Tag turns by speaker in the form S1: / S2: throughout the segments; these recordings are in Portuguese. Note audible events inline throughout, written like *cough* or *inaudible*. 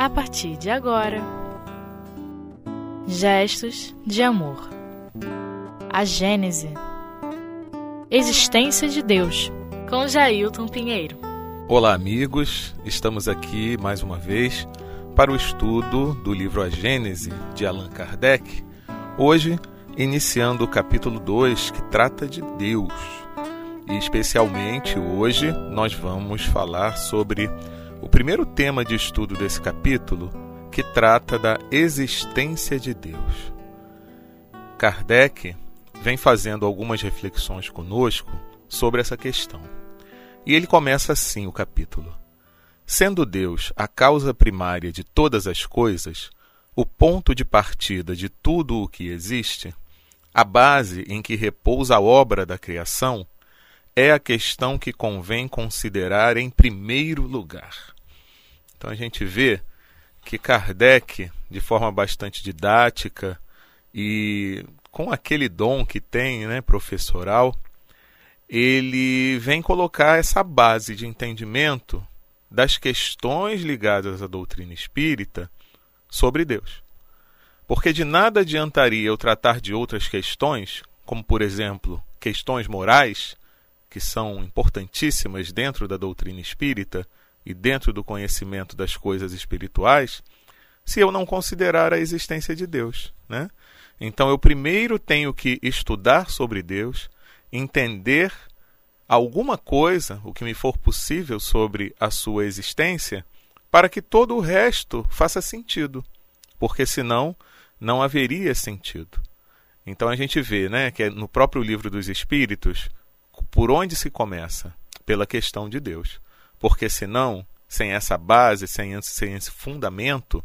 S1: a partir de agora. Gestos de amor. A Gênese. Existência de Deus, com Jailton Pinheiro.
S2: Olá, amigos. Estamos aqui mais uma vez para o estudo do livro A Gênese de Allan Kardec. Hoje, iniciando o capítulo 2, que trata de Deus. E especialmente hoje nós vamos falar sobre o primeiro tema de estudo desse capítulo, que trata da existência de Deus. Kardec vem fazendo algumas reflexões conosco sobre essa questão. E ele começa assim o capítulo: Sendo Deus a causa primária de todas as coisas, o ponto de partida de tudo o que existe, a base em que repousa a obra da criação, é a questão que convém considerar em primeiro lugar. Então a gente vê que Kardec, de forma bastante didática e com aquele dom que tem, né, professoral, ele vem colocar essa base de entendimento das questões ligadas à doutrina espírita sobre Deus. Porque de nada adiantaria eu tratar de outras questões, como por exemplo, questões morais, que são importantíssimas dentro da doutrina espírita e dentro do conhecimento das coisas espirituais, se eu não considerar a existência de Deus, né? Então eu primeiro tenho que estudar sobre Deus, entender alguma coisa, o que me for possível sobre a sua existência, para que todo o resto faça sentido, porque senão não haveria sentido. Então a gente vê, né, que é no próprio livro dos Espíritos, por onde se começa? Pela questão de Deus. Porque senão, sem essa base, sem esse, sem esse fundamento,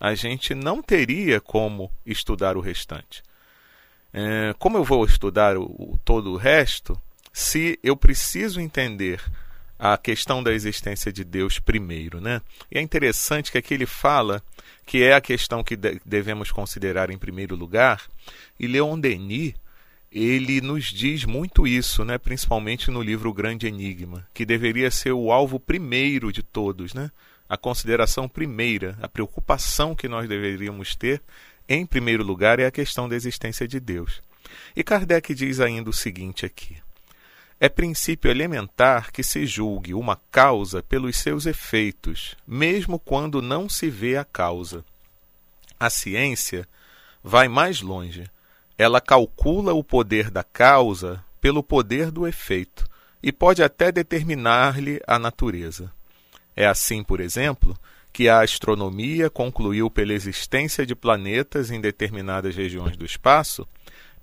S2: a gente não teria como estudar o restante. É, como eu vou estudar o, o, todo o resto se eu preciso entender a questão da existência de Deus primeiro, né? E é interessante que aqui ele fala que é a questão que devemos considerar em primeiro lugar, e Leon Denis ele nos diz muito isso, né? principalmente no livro O Grande Enigma, que deveria ser o alvo primeiro de todos, né? a consideração primeira, a preocupação que nós deveríamos ter, em primeiro lugar, é a questão da existência de Deus. E Kardec diz ainda o seguinte aqui: É princípio elementar que se julgue uma causa pelos seus efeitos, mesmo quando não se vê a causa. A ciência vai mais longe ela calcula o poder da causa pelo poder do efeito e pode até determinar-lhe a natureza. É assim, por exemplo, que a astronomia concluiu pela existência de planetas em determinadas regiões do espaço,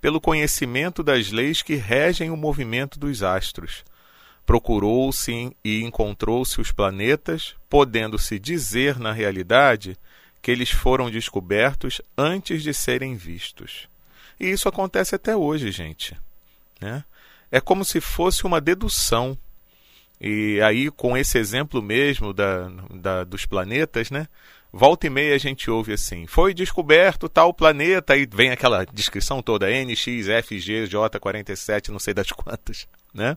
S2: pelo conhecimento das leis que regem o movimento dos astros. Procurou-se e encontrou-se os planetas, podendo-se dizer, na realidade, que eles foram descobertos antes de serem vistos. E isso acontece até hoje, gente. Né? É como se fosse uma dedução. E aí, com esse exemplo mesmo da, da, dos planetas, né? Volta e meia a gente ouve assim: foi descoberto tal planeta, aí vem aquela descrição toda: NX, FG, J47, não sei das quantas. Né?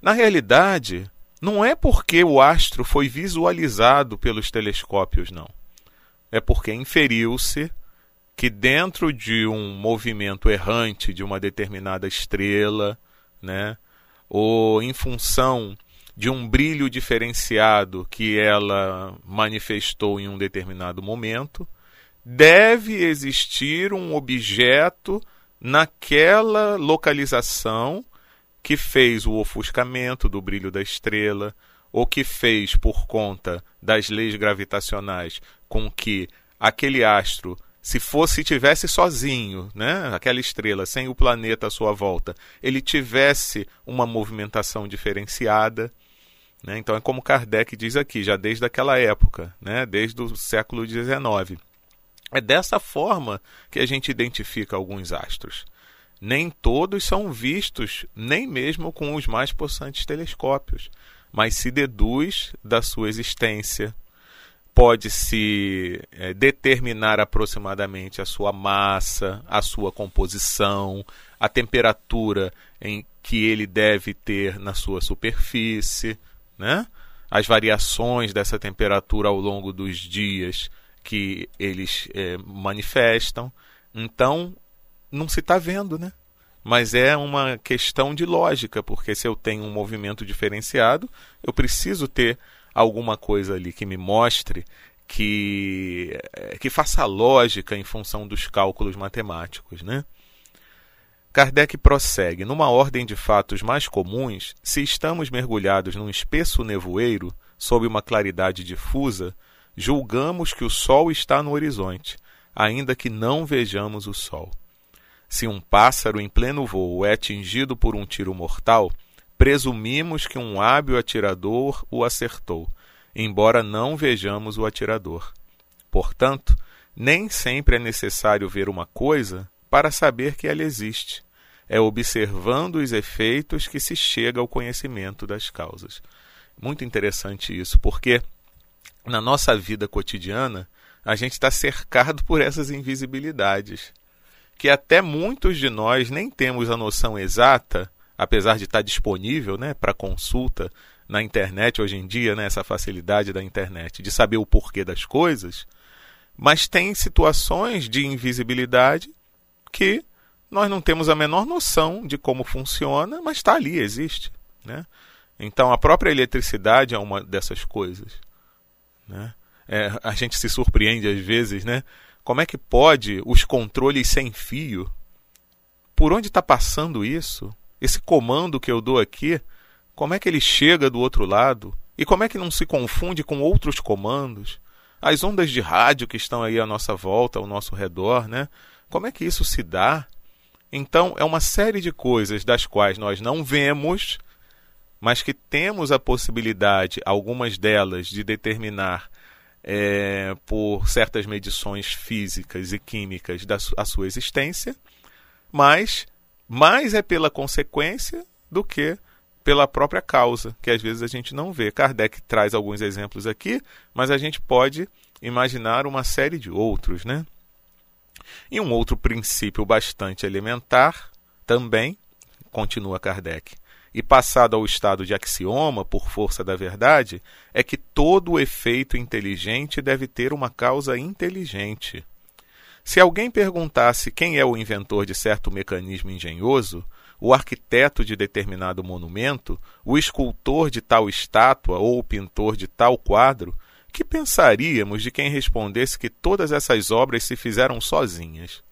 S2: Na realidade, não é porque o astro foi visualizado pelos telescópios, não. É porque inferiu-se que dentro de um movimento errante de uma determinada estrela, né, ou em função de um brilho diferenciado que ela manifestou em um determinado momento, deve existir um objeto naquela localização que fez o ofuscamento do brilho da estrela, ou que fez por conta das leis gravitacionais com que aquele astro se fosse tivesse sozinho, né, aquela estrela sem o planeta à sua volta, ele tivesse uma movimentação diferenciada, né? Então é como Kardec diz aqui, já desde aquela época, né, desde o século XIX. É dessa forma que a gente identifica alguns astros. Nem todos são vistos, nem mesmo com os mais possantes telescópios, mas se deduz da sua existência, pode-se é, determinar aproximadamente a sua massa, a sua composição, a temperatura em que ele deve ter na sua superfície, né? as variações dessa temperatura ao longo dos dias que eles é, manifestam. Então, não se está vendo, né? Mas é uma questão de lógica, porque se eu tenho um movimento diferenciado, eu preciso ter alguma coisa ali que me mostre que, é, que faça lógica em função dos cálculos matemáticos, né? Kardec prossegue: numa ordem de fatos mais comuns, se estamos mergulhados num espesso nevoeiro, sob uma claridade difusa, julgamos que o sol está no horizonte, ainda que não vejamos o sol. Se um pássaro em pleno voo é atingido por um tiro mortal, presumimos que um hábil atirador o acertou, embora não vejamos o atirador. Portanto, nem sempre é necessário ver uma coisa para saber que ela existe. É observando os efeitos que se chega ao conhecimento das causas. Muito interessante isso, porque na nossa vida cotidiana a gente está cercado por essas invisibilidades, que até muitos de nós nem temos a noção exata, apesar de estar disponível né, para consulta na internet hoje em dia, né, essa facilidade da internet, de saber o porquê das coisas, mas tem situações de invisibilidade que nós não temos a menor noção de como funciona, mas está ali, existe. Né? Então, a própria eletricidade é uma dessas coisas. Né? É, a gente se surpreende às vezes, né? Como é que pode os controles sem fio? Por onde está passando isso? Esse comando que eu dou aqui, como é que ele chega do outro lado? E como é que não se confunde com outros comandos? As ondas de rádio que estão aí à nossa volta, ao nosso redor, né? Como é que isso se dá? Então, é uma série de coisas das quais nós não vemos, mas que temos a possibilidade, algumas delas, de determinar é, por certas medições físicas e químicas da a sua existência, mas mais é pela consequência do que pela própria causa, que às vezes a gente não vê. Kardec traz alguns exemplos aqui, mas a gente pode imaginar uma série de outros, né? E um outro princípio bastante elementar também, continua Kardec, e passado ao estado de axioma por força da verdade, é que todo efeito inteligente deve ter uma causa inteligente. Se alguém perguntasse quem é o inventor de certo mecanismo engenhoso, o arquiteto de determinado monumento, o escultor de tal estátua ou o pintor de tal quadro, que pensaríamos de quem respondesse que todas essas obras se fizeram sozinhas?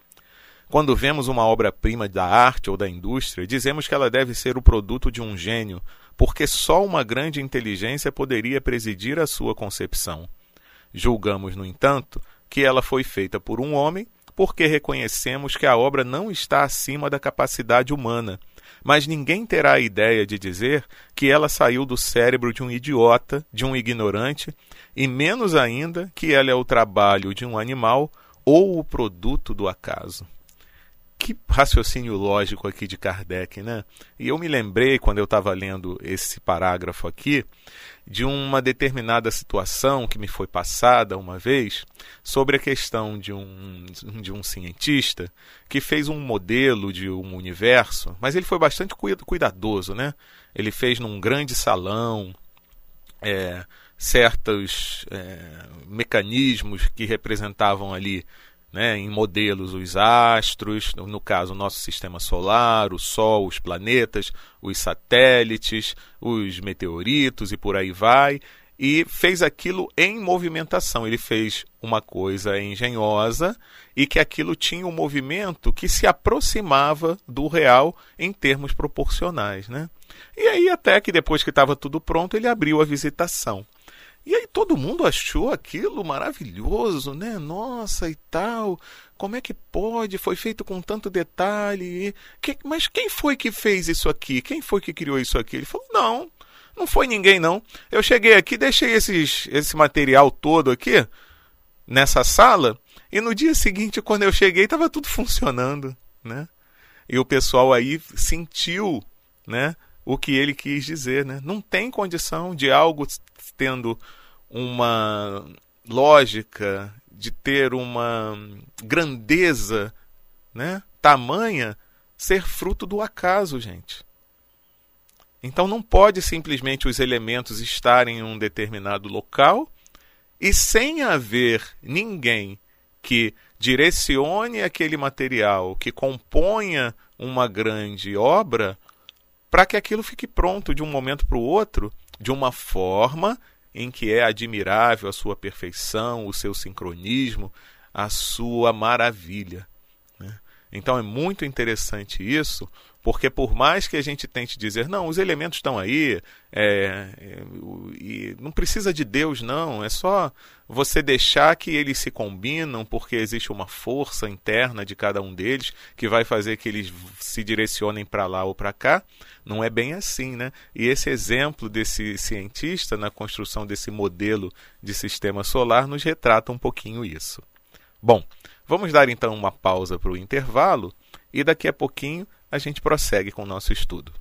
S2: Quando vemos uma obra-prima da arte ou da indústria, dizemos que ela deve ser o produto de um gênio, porque só uma grande inteligência poderia presidir a sua concepção. Julgamos, no entanto, que ela foi feita por um homem, porque reconhecemos que a obra não está acima da capacidade humana mas ninguém terá a ideia de dizer que ela saiu do cérebro de um idiota, de um ignorante, e menos ainda que ela é o trabalho de um animal ou o produto do acaso. Que raciocínio lógico aqui de Kardec, né? E eu me lembrei, quando eu estava lendo esse parágrafo aqui, de uma determinada situação que me foi passada uma vez sobre a questão de um, de um cientista que fez um modelo de um universo, mas ele foi bastante cuidadoso, né? Ele fez num grande salão é, certos é, mecanismos que representavam ali né, em modelos os astros, no caso o nosso sistema solar, o Sol, os planetas, os satélites, os meteoritos e por aí vai, e fez aquilo em movimentação. Ele fez uma coisa engenhosa e que aquilo tinha um movimento que se aproximava do real em termos proporcionais. Né? E aí, até que depois que estava tudo pronto, ele abriu a visitação. E aí todo mundo achou aquilo maravilhoso, né? Nossa e tal. Como é que pode? Foi feito com tanto detalhe. Que, mas quem foi que fez isso aqui? Quem foi que criou isso aqui? Ele falou: não, não foi ninguém não. Eu cheguei aqui, deixei esses, esse material todo aqui nessa sala e no dia seguinte, quando eu cheguei, estava tudo *laughs* funcionando, né? E o pessoal aí sentiu, né? O que ele quis dizer. Né? Não tem condição de algo tendo uma lógica, de ter uma grandeza né? tamanha, ser fruto do acaso, gente. Então não pode simplesmente os elementos estarem em um determinado local e sem haver ninguém que direcione aquele material, que componha uma grande obra, para que aquilo fique pronto de um momento para o outro, de uma forma em que é admirável a sua perfeição, o seu sincronismo, a sua maravilha. Né? Então é muito interessante isso, porque por mais que a gente tente dizer, não, os elementos estão aí, é, é, não precisa de Deus, não, é só você deixar que eles se combinam, porque existe uma força interna de cada um deles que vai fazer que eles se direcionem para lá ou para cá. Não é bem assim, né? E esse exemplo desse cientista na construção desse modelo de sistema solar nos retrata um pouquinho isso. Bom, vamos dar então uma pausa para o intervalo e daqui a pouquinho a gente prossegue com o nosso estudo.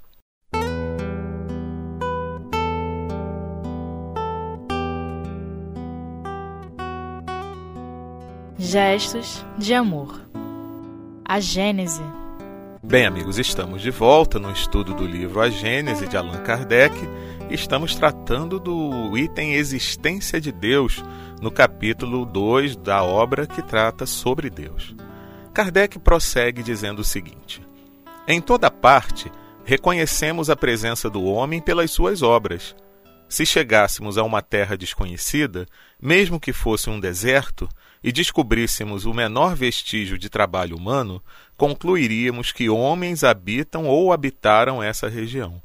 S1: Gestos de amor. A Gênese.
S2: Bem, amigos, estamos de volta no estudo do livro A Gênese de Allan Kardec. Estamos tratando do item Existência de Deus, no capítulo 2 da obra que trata sobre Deus. Kardec prossegue dizendo o seguinte: em toda parte, reconhecemos a presença do homem pelas suas obras. Se chegássemos a uma terra desconhecida, mesmo que fosse um deserto, e descobríssemos o menor vestígio de trabalho humano, concluiríamos que homens habitam ou habitaram essa região.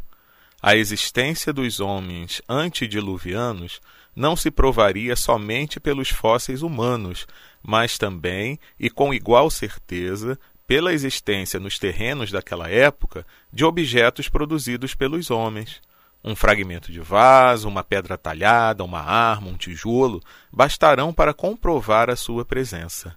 S2: A existência dos homens antediluvianos não se provaria somente pelos fósseis humanos, mas também, e com igual certeza, pela existência nos terrenos daquela época de objetos produzidos pelos homens. Um fragmento de vaso, uma pedra talhada, uma arma, um tijolo bastarão para comprovar a sua presença.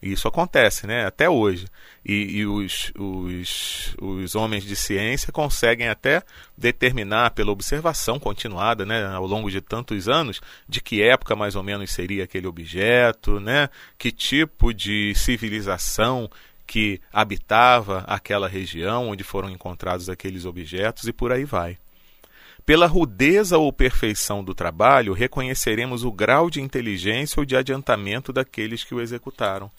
S2: Isso acontece, né? Até hoje. E, e os, os, os, homens de ciência conseguem até determinar, pela observação continuada, né, ao longo de tantos anos, de que época mais ou menos seria aquele objeto, né? Que tipo de civilização que habitava aquela região onde foram encontrados aqueles objetos e por aí vai. Pela rudeza ou perfeição do trabalho, reconheceremos o grau de inteligência ou de adiantamento daqueles que o executaram.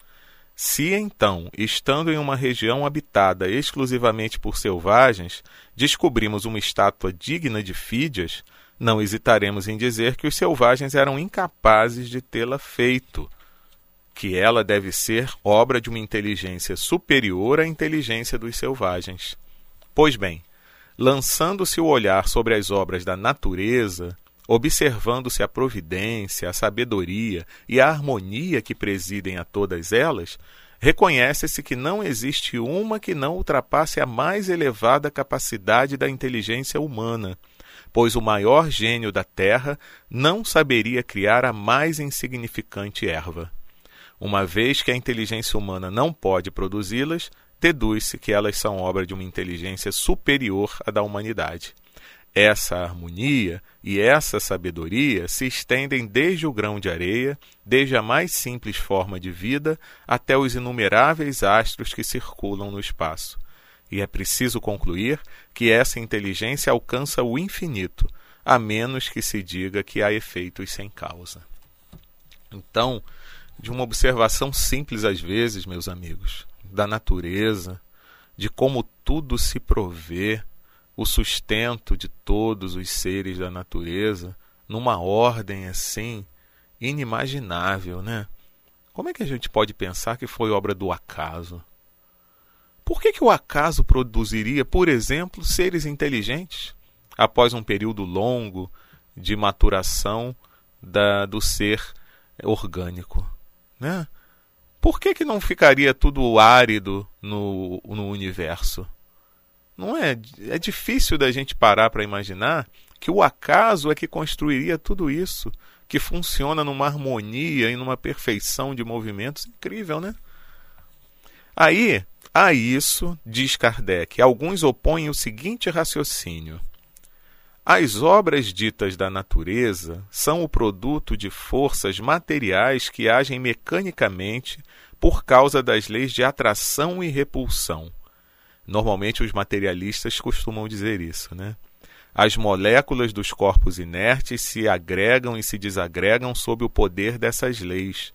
S2: Se então, estando em uma região habitada exclusivamente por selvagens, descobrimos uma estátua digna de Fídias, não hesitaremos em dizer que os selvagens eram incapazes de tê-la feito, que ela deve ser obra de uma inteligência superior à inteligência dos selvagens. Pois bem, lançando-se o olhar sobre as obras da natureza, observando-se a providência, a sabedoria e a harmonia que presidem a todas elas, reconhece-se que não existe uma que não ultrapasse a mais elevada capacidade da inteligência humana, pois o maior gênio da terra não saberia criar a mais insignificante erva. Uma vez que a inteligência humana não pode produzi-las, deduz-se que elas são obra de uma inteligência superior à da humanidade. Essa harmonia e essa sabedoria se estendem desde o grão de areia, desde a mais simples forma de vida, até os inumeráveis astros que circulam no espaço. E é preciso concluir que essa inteligência alcança o infinito, a menos que se diga que há efeitos sem causa. Então, de uma observação simples às vezes, meus amigos, da natureza, de como tudo se provê, o sustento de todos os seres da natureza, numa ordem assim inimaginável, né? Como é que a gente pode pensar que foi obra do acaso? Por que, que o acaso produziria, por exemplo, seres inteligentes após um período longo de maturação da, do ser orgânico? Né? Por que, que não ficaria tudo árido no, no universo? Não é? É difícil da gente parar para imaginar que o acaso é que construiria tudo isso, que funciona numa harmonia e numa perfeição de movimentos incrível, né? Aí, a isso, diz Kardec, alguns opõem o seguinte raciocínio. As obras ditas da natureza são o produto de forças materiais que agem mecanicamente por causa das leis de atração e repulsão. Normalmente os materialistas costumam dizer isso, né? As moléculas dos corpos inertes se agregam e se desagregam sob o poder dessas leis.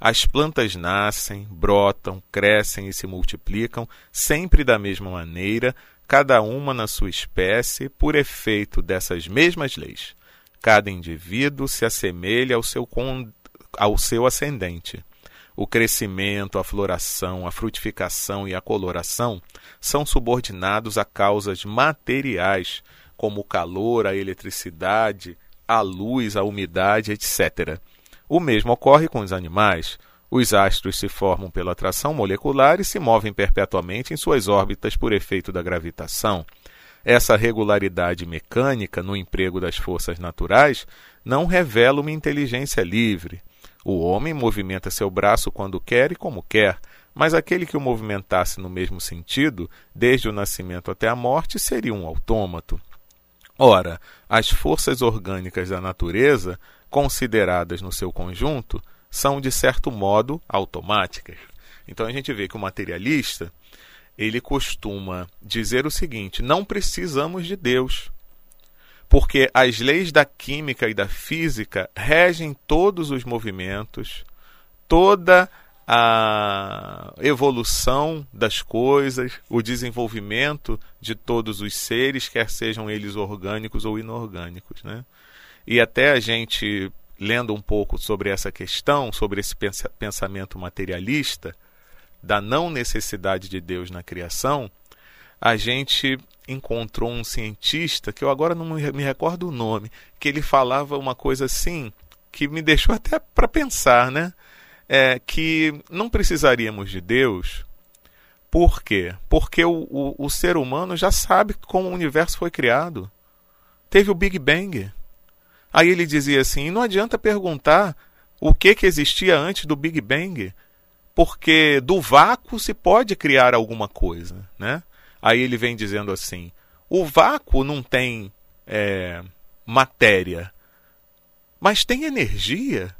S2: As plantas nascem, brotam, crescem e se multiplicam sempre da mesma maneira, cada uma na sua espécie, por efeito dessas mesmas leis. Cada indivíduo se assemelha ao seu, ao seu ascendente. O crescimento, a floração, a frutificação e a coloração são subordinados a causas materiais, como o calor, a eletricidade, a luz, a umidade, etc. O mesmo ocorre com os animais. Os astros se formam pela atração molecular e se movem perpetuamente em suas órbitas por efeito da gravitação. Essa regularidade mecânica no emprego das forças naturais não revela uma inteligência livre. O homem movimenta seu braço quando quer e como quer, mas aquele que o movimentasse no mesmo sentido, desde o nascimento até a morte, seria um autômato. Ora, as forças orgânicas da natureza consideradas no seu conjunto, são de certo modo automáticas. Então a gente vê que o materialista ele costuma dizer o seguinte: não precisamos de Deus, porque as leis da química e da física regem todos os movimentos, toda a evolução das coisas, o desenvolvimento de todos os seres, quer sejam eles orgânicos ou inorgânicos, né? E até a gente, lendo um pouco sobre essa questão, sobre esse pensamento materialista, da não necessidade de Deus na criação, a gente encontrou um cientista, que eu agora não me recordo o nome, que ele falava uma coisa assim, que me deixou até para pensar, né? É, que não precisaríamos de Deus. Por quê? Porque o, o, o ser humano já sabe como o universo foi criado. Teve o Big Bang. Aí ele dizia assim: não adianta perguntar o que, que existia antes do Big Bang, porque do vácuo se pode criar alguma coisa. Né? Aí ele vem dizendo assim: o vácuo não tem é, matéria, mas tem energia.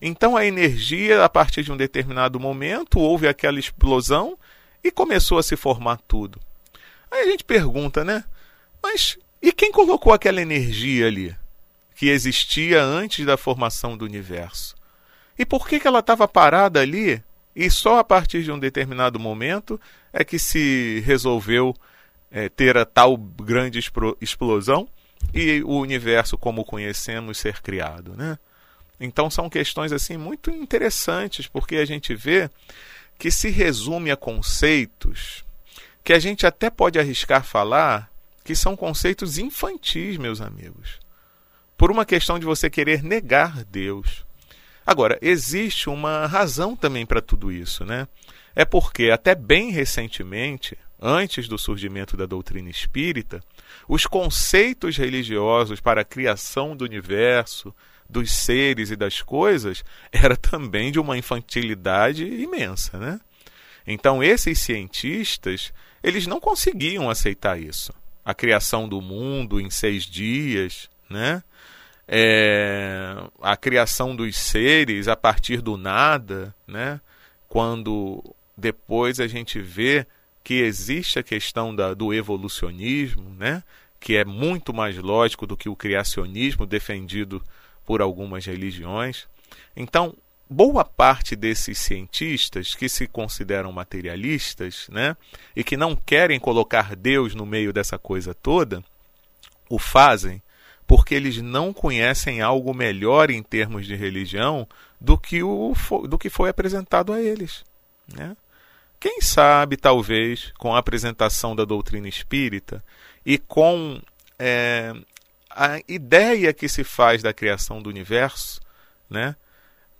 S2: Então a energia, a partir de um determinado momento, houve aquela explosão e começou a se formar tudo. Aí a gente pergunta, né? Mas e quem colocou aquela energia ali? Que existia antes da formação do universo. E por que, que ela estava parada ali e só a partir de um determinado momento é que se resolveu é, ter a tal grande explosão e o universo como conhecemos ser criado, né? Então são questões assim muito interessantes porque a gente vê que se resume a conceitos que a gente até pode arriscar falar que são conceitos infantis, meus amigos por uma questão de você querer negar Deus. Agora, existe uma razão também para tudo isso, né? É porque até bem recentemente, antes do surgimento da doutrina espírita, os conceitos religiosos para a criação do universo, dos seres e das coisas era também de uma infantilidade imensa, né? Então esses cientistas, eles não conseguiam aceitar isso. A criação do mundo em seis dias, né? É, a criação dos seres a partir do nada, né? quando depois a gente vê que existe a questão da, do evolucionismo, né? que é muito mais lógico do que o criacionismo defendido por algumas religiões. Então, boa parte desses cientistas que se consideram materialistas né? e que não querem colocar Deus no meio dessa coisa toda, o fazem porque eles não conhecem algo melhor em termos de religião do que, o, do que foi apresentado a eles. Né? Quem sabe, talvez, com a apresentação da doutrina espírita e com é, a ideia que se faz da criação do universo, né,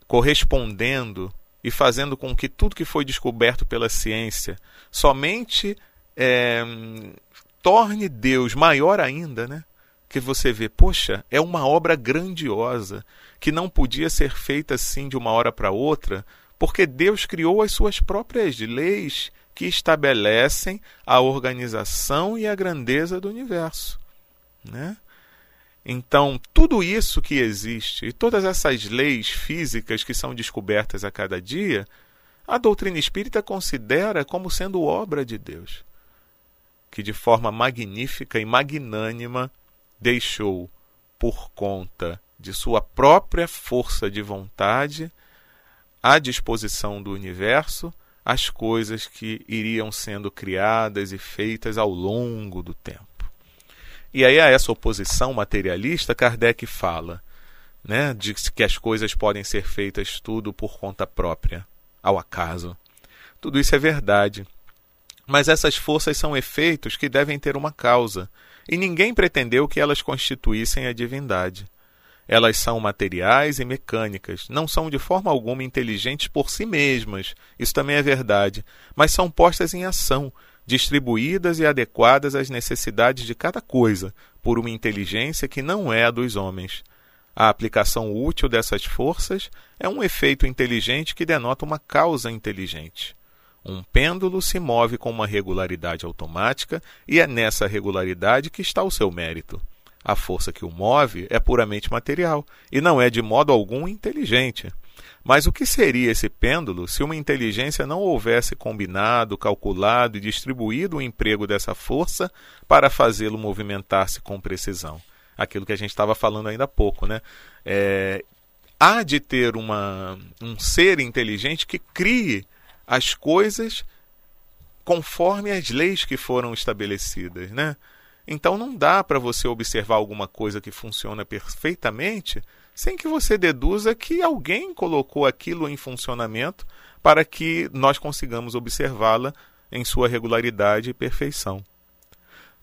S2: correspondendo e fazendo com que tudo que foi descoberto pela ciência somente é, torne Deus maior ainda, né? Que você vê, poxa, é uma obra grandiosa que não podia ser feita assim de uma hora para outra, porque Deus criou as suas próprias leis que estabelecem a organização e a grandeza do universo, né? Então, tudo isso que existe e todas essas leis físicas que são descobertas a cada dia, a doutrina espírita considera como sendo obra de Deus, que de forma magnífica e magnânima deixou por conta de sua própria força de vontade à disposição do universo as coisas que iriam sendo criadas e feitas ao longo do tempo. E aí, a essa oposição materialista, Kardec fala né, de que as coisas podem ser feitas tudo por conta própria, ao acaso. Tudo isso é verdade. Mas essas forças são efeitos que devem ter uma causa, e ninguém pretendeu que elas constituíssem a divindade. Elas são materiais e mecânicas, não são de forma alguma inteligentes por si mesmas, isso também é verdade, mas são postas em ação, distribuídas e adequadas às necessidades de cada coisa, por uma inteligência que não é a dos homens. A aplicação útil dessas forças é um efeito inteligente que denota uma causa inteligente. Um pêndulo se move com uma regularidade automática e é nessa regularidade que está o seu mérito. A força que o move é puramente material e não é de modo algum inteligente. Mas o que seria esse pêndulo se uma inteligência não houvesse combinado, calculado e distribuído o emprego dessa força para fazê-lo movimentar-se com precisão? Aquilo que a gente estava falando ainda há pouco, né? É, há de ter uma, um ser inteligente que crie as coisas conforme as leis que foram estabelecidas, né? Então não dá para você observar alguma coisa que funciona perfeitamente sem que você deduza que alguém colocou aquilo em funcionamento para que nós consigamos observá-la em sua regularidade e perfeição.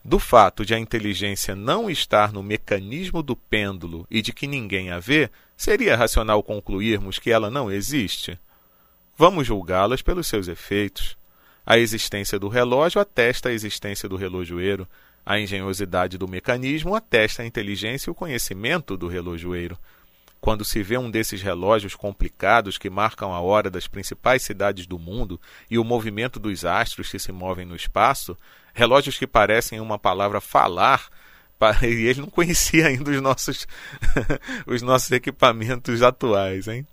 S2: Do fato de a inteligência não estar no mecanismo do pêndulo e de que ninguém a vê, seria racional concluirmos que ela não existe? Vamos julgá-las pelos seus efeitos. A existência do relógio atesta a existência do relojoeiro, a engenhosidade do mecanismo atesta a inteligência e o conhecimento do relojoeiro. Quando se vê um desses relógios complicados que marcam a hora das principais cidades do mundo e o movimento dos astros que se movem no espaço, relógios que parecem uma palavra falar, *laughs* e ele não conhecia ainda os nossos, *laughs* os nossos equipamentos atuais, hein?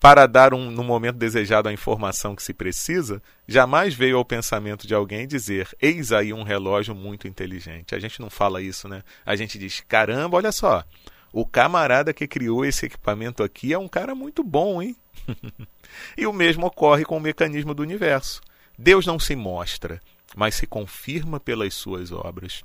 S2: Para dar um, no momento desejado a informação que se precisa, jamais veio ao pensamento de alguém dizer: Eis aí um relógio muito inteligente. A gente não fala isso, né? A gente diz: caramba, olha só, o camarada que criou esse equipamento aqui é um cara muito bom, hein? *laughs* e o mesmo ocorre com o mecanismo do universo. Deus não se mostra, mas se confirma pelas suas obras.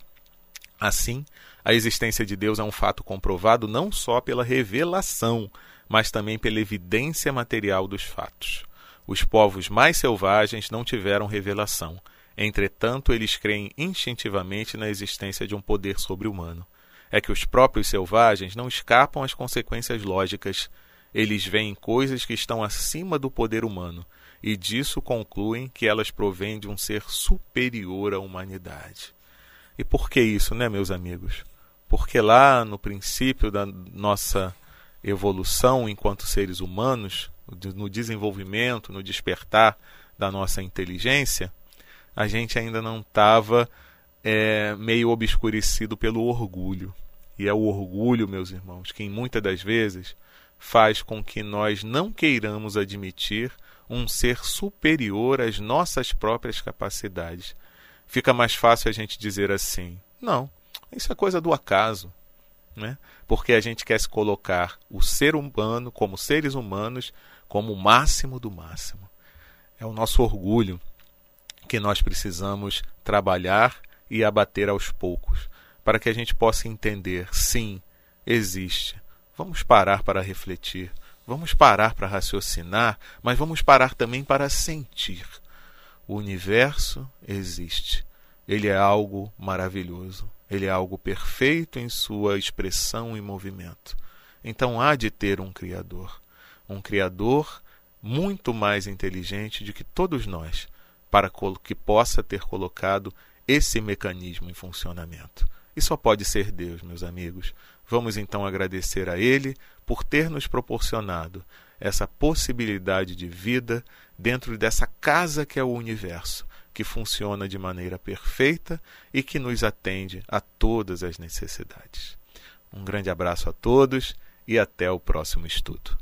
S2: Assim, a existência de Deus é um fato comprovado não só pela revelação, mas também pela evidência material dos fatos. Os povos mais selvagens não tiveram revelação, entretanto, eles creem instintivamente na existência de um poder sobre-humano. É que os próprios selvagens não escapam às consequências lógicas. Eles veem coisas que estão acima do poder humano e disso concluem que elas provêm de um ser superior à humanidade. E por que isso, né, meus amigos? Porque lá no princípio da nossa evolução enquanto seres humanos, no desenvolvimento, no despertar da nossa inteligência, a gente ainda não estava é, meio obscurecido pelo orgulho. E é o orgulho, meus irmãos, que muitas das vezes faz com que nós não queiramos admitir um ser superior às nossas próprias capacidades. Fica mais fácil a gente dizer assim: não, isso é coisa do acaso né? porque a gente quer se colocar o ser humano como seres humanos como o máximo do máximo. É o nosso orgulho que nós precisamos trabalhar e abater aos poucos, para que a gente possa entender, sim, existe. Vamos parar para refletir, vamos parar para raciocinar, mas vamos parar também para sentir. O universo existe. Ele é algo maravilhoso. Ele é algo perfeito em sua expressão e movimento. Então há de ter um Criador. Um Criador muito mais inteligente do que todos nós, para que possa ter colocado esse mecanismo em funcionamento. E só pode ser Deus, meus amigos. Vamos então agradecer a Ele por ter nos proporcionado essa possibilidade de vida dentro dessa casa que é o universo que funciona de maneira perfeita e que nos atende a todas as necessidades. Um grande abraço a todos e até o próximo estudo.